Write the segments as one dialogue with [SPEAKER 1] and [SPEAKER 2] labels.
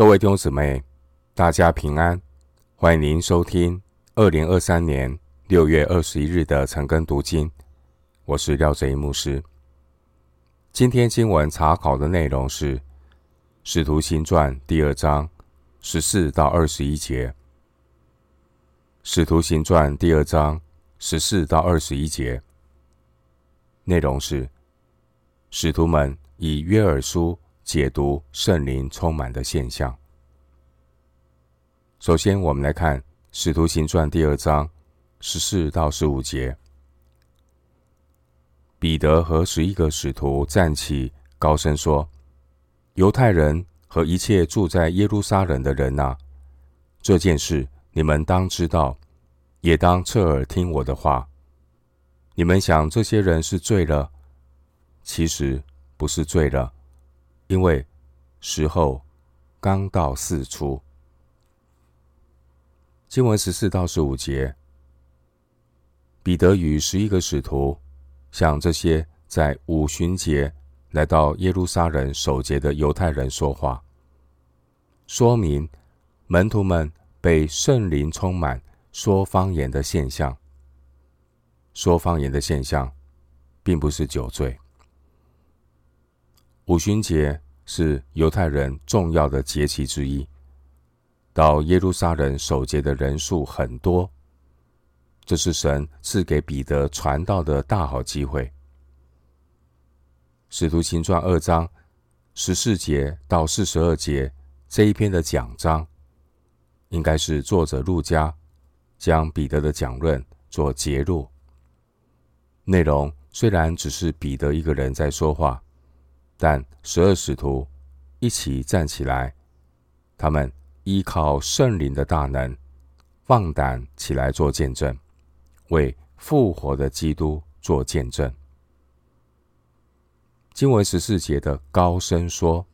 [SPEAKER 1] 各位弟兄姊妹，大家平安！欢迎您收听二零二三年六月二十一日的晨更读经。我是廖哲一牧师。今天经文查考的内容是《使徒行传》第二章十四到二十一节。《使徒行传》第二章十四到二十一节内容是使徒们以约珥书。解读圣灵充满的现象。首先，我们来看《使徒行传》第二章十四到十五节。彼得和十一个使徒站起，高声说：“犹太人和一切住在耶路撒冷的人哪，这件事你们当知道，也当侧耳听我的话。你们想这些人是醉了，其实不是醉了。”因为时候刚到四初，经文十四到十五节，彼得与十一个使徒向这些在五旬节来到耶路撒冷守节的犹太人说话，说明门徒们被圣灵充满说方言的现象。说方言的现象，并不是酒醉。五旬节是犹太人重要的节期之一，到耶路撒冷守节的人数很多，这是神赐给彼得传道的大好机会。使徒行传二章十四节到四十二节这一篇的讲章，应该是作者路加将彼得的讲论做结录。内容虽然只是彼得一个人在说话。但十二使徒一起站起来，他们依靠圣灵的大能，放胆起来做见证，为复活的基督做见证。经文十四节的高声说，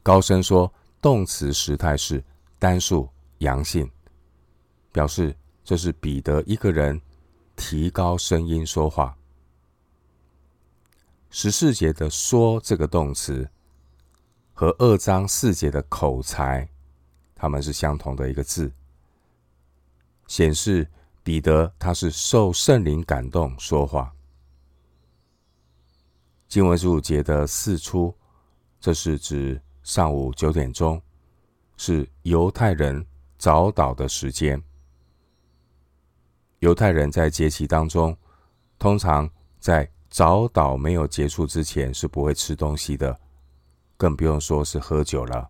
[SPEAKER 1] 高声说，动词时态是单数阳性，表示这是彼得一个人提高声音说话。十四节的“说”这个动词，和二章四节的“口才”，他们是相同的一个字，显示彼得他是受圣灵感动说话。经文十五节的“四初”，这是指上午九点钟，是犹太人早祷的时间。犹太人在节期当中，通常在早祷没有结束之前是不会吃东西的，更不用说是喝酒了。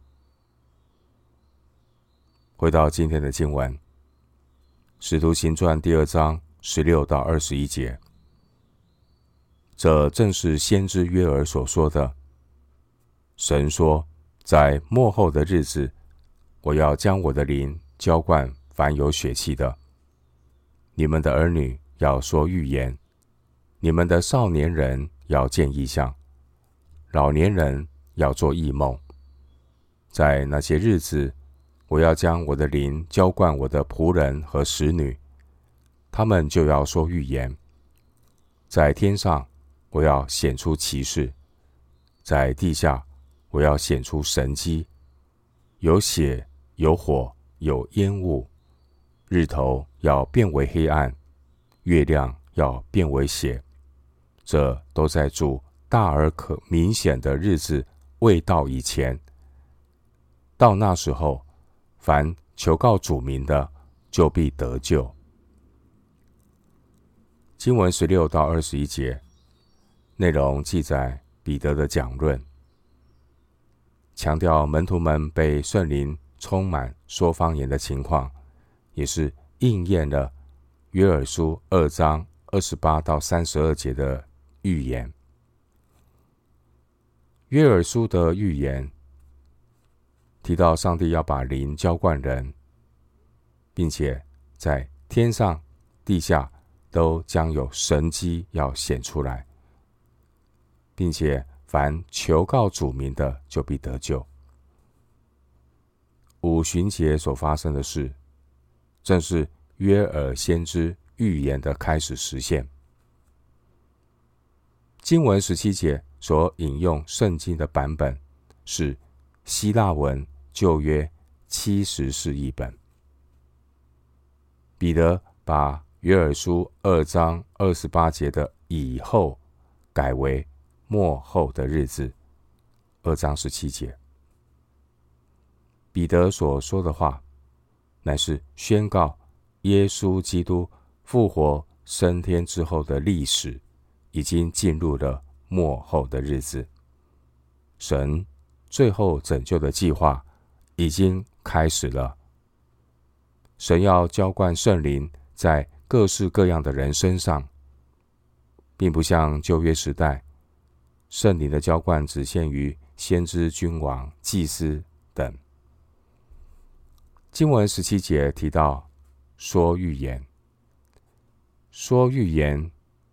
[SPEAKER 1] 回到今天的经文，《使徒行传》第二章十六到二十一节，这正是先知约珥所说的。神说，在末后的日子，我要将我的灵浇灌凡有血气的，你们的儿女要说预言。你们的少年人要见异象，老年人要做异梦。在那些日子，我要将我的灵浇灌我的仆人和使女，他们就要说预言。在天上，我要显出奇事；在地下，我要显出神迹。有血，有火，有烟雾。日头要变为黑暗，月亮要变为血。这都在主大而可明显的日子未到以前。到那时候，凡求告主名的，就必得救。经文十六到二十一节内容记载彼得的讲论，强调门徒们被圣灵充满说方言的情况，也是应验了约尔书二章二十八到三十二节的。预言，约尔书的预言提到上帝要把灵浇灌人，并且在天上、地下都将有神迹要显出来，并且凡求告主名的就必得救。五旬节所发生的事，正是约尔先知预言的开始实现。经文十七节所引用圣经的版本是希腊文旧约七十士译本。彼得把约尔书二章二十八节的“以后”改为“末后的日子”，二章十七节。彼得所说的话，乃是宣告耶稣基督复活升天之后的历史已经进入了末后的日子，神最后拯救的计划已经开始了。神要浇灌圣灵在各式各样的人身上，并不像旧约时代，圣灵的浇灌只限于先知、君王、祭司等。经文十七节提到说预言，说预言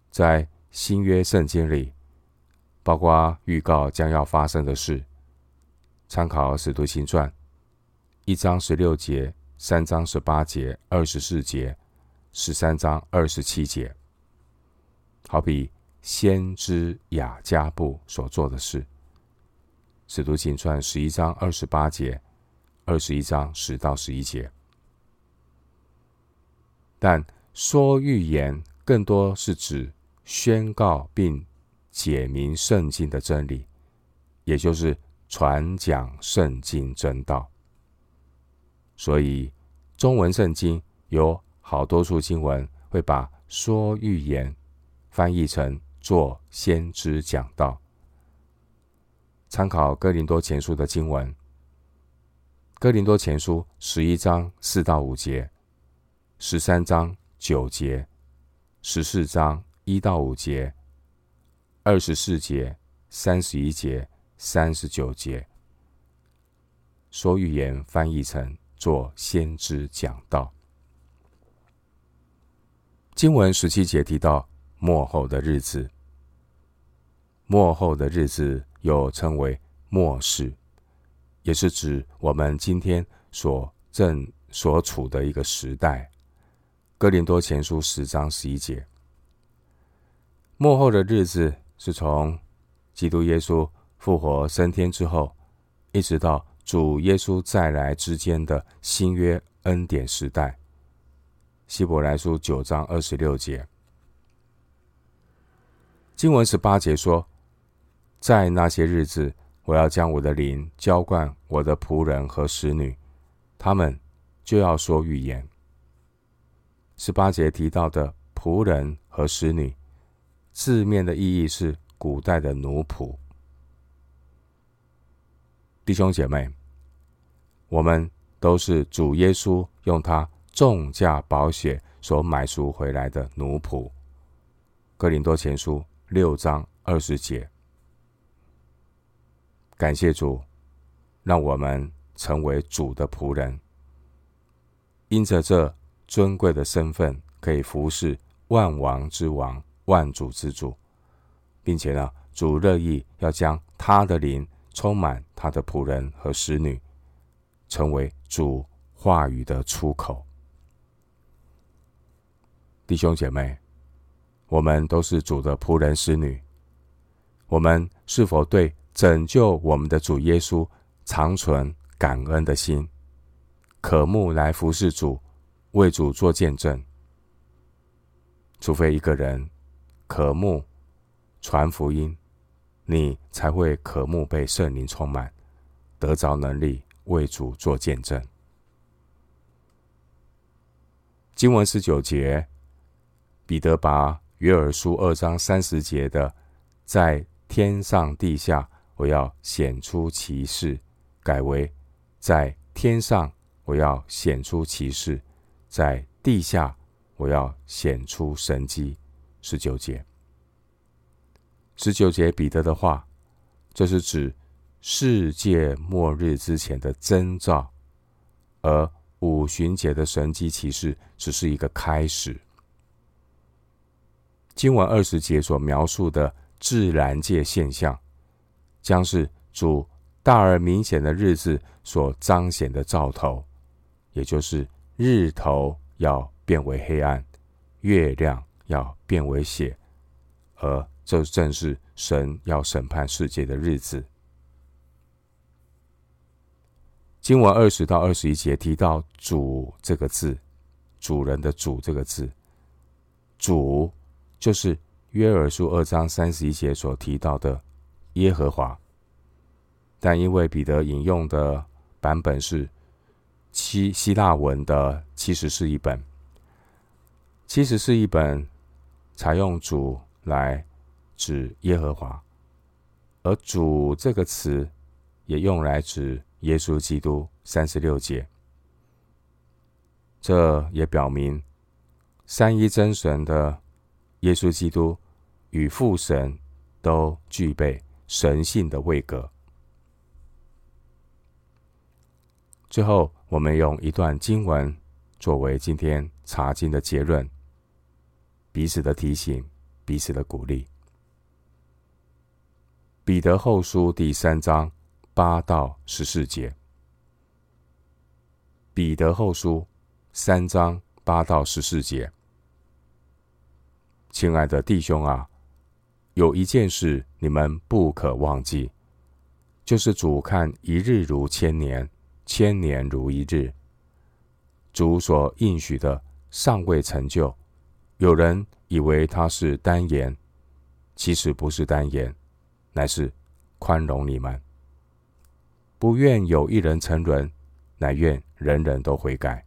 [SPEAKER 1] 在新约圣经里，包括预告将要发生的事。参考《使徒行传》一章十六节。三章十八节、二十四节、十三章二十七节，好比先知雅加布所做的事，《使徒行传》十一章二十八节、二十一章十到十一节。但说预言更多是指宣告并解明圣经的真理，也就是传讲圣经真道。所以，中文圣经有好多处经文会把“说预言”翻译成“做先知讲道”。参考哥林多前书的经文，哥林多前书十一章四到五节，十三章九节，十四章一到五节，二十四节、三十一节、三十九节，说预言翻译成。做先知讲道。经文十七节提到末后的日子，末后的日子又称为末世，也是指我们今天所正所处的一个时代。哥林多前书十章十一节，末后的日子是从基督耶稣复活升天之后，一直到。主耶稣再来之间的新约恩典时代，希伯来书九章二十六节，经文十八节说：“在那些日子，我要将我的灵浇灌我的仆人和使女，他们就要说预言。”十八节提到的仆人和使女，字面的意义是古代的奴仆。弟兄姐妹，我们都是主耶稣用他重价宝血所买赎回来的奴仆。哥林多前书六章二十节，感谢主，让我们成为主的仆人，因着这尊贵的身份，可以服侍万王之王、万主之主，并且呢，主乐意要将他的灵。充满他的仆人和使女，成为主话语的出口。弟兄姐妹，我们都是主的仆人使女。我们是否对拯救我们的主耶稣长存感恩的心，渴慕来服侍主，为主做见证？除非一个人渴慕传福音。你才会渴慕被圣灵充满，得着能力为主做见证。经文十九节，彼得把约尔书二章三十节的“在天上地下，我要显出奇事”改为“在天上，我要显出奇事；在地下，我要显出神迹”。十九节。十九节彼得的话，这是指世界末日之前的征兆，而五旬节的神迹奇事只是一个开始。经文二十节所描述的自然界现象，将是主大而明显的日子所彰显的兆头，也就是日头要变为黑暗，月亮要变为血，而这正是神要审判世界的日子。经文二十到二十一节提到“主”这个字，主人的“主”这个字，“主”就是约珥书二章三十一节所提到的耶和华。但因为彼得引用的版本是希希腊文的七十士译本，七十士译本采用“主”来指耶和华，而“主”这个词也用来指耶稣基督。三十六节，这也表明三一真神的耶稣基督与父神都具备神性的位格。最后，我们用一段经文作为今天查经的结论，彼此的提醒，彼此的鼓励。彼得后书第三章八到十四节，彼得后书三章八到十四节，亲爱的弟兄啊，有一件事你们不可忘记，就是主看一日如千年。千年如一日，主所应许的尚未成就，有人以为他是单言，其实不是单言，乃是宽容你们，不愿有一人沉沦，乃愿人人都悔改。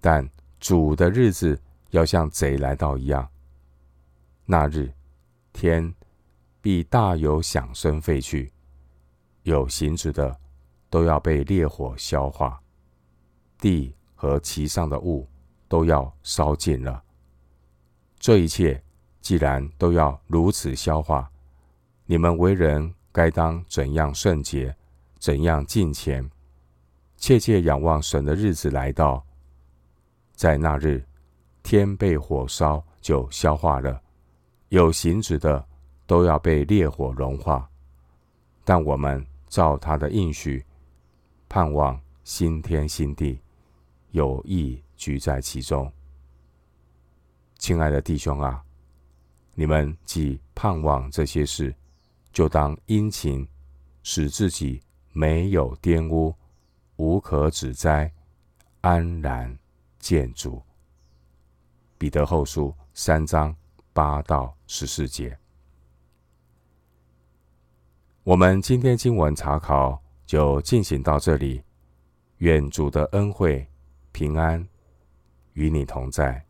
[SPEAKER 1] 但主的日子要像贼来到一样，那日天必大有响声废去，有行止的。都要被烈火消化，地和其上的物都要烧尽了。这一切既然都要如此消化，你们为人该当怎样圣洁，怎样敬虔，切切仰望神的日子来到。在那日，天被火烧就消化了，有形质的都要被烈火融化。但我们照他的应许。盼望新天新地，有义居在其中。亲爱的弟兄啊，你们既盼望这些事，就当殷勤，使自己没有玷污，无可指摘，安然见主。彼得后书三章八到十四节。我们今天经文查考。就进行到这里，愿主的恩惠平安与你同在。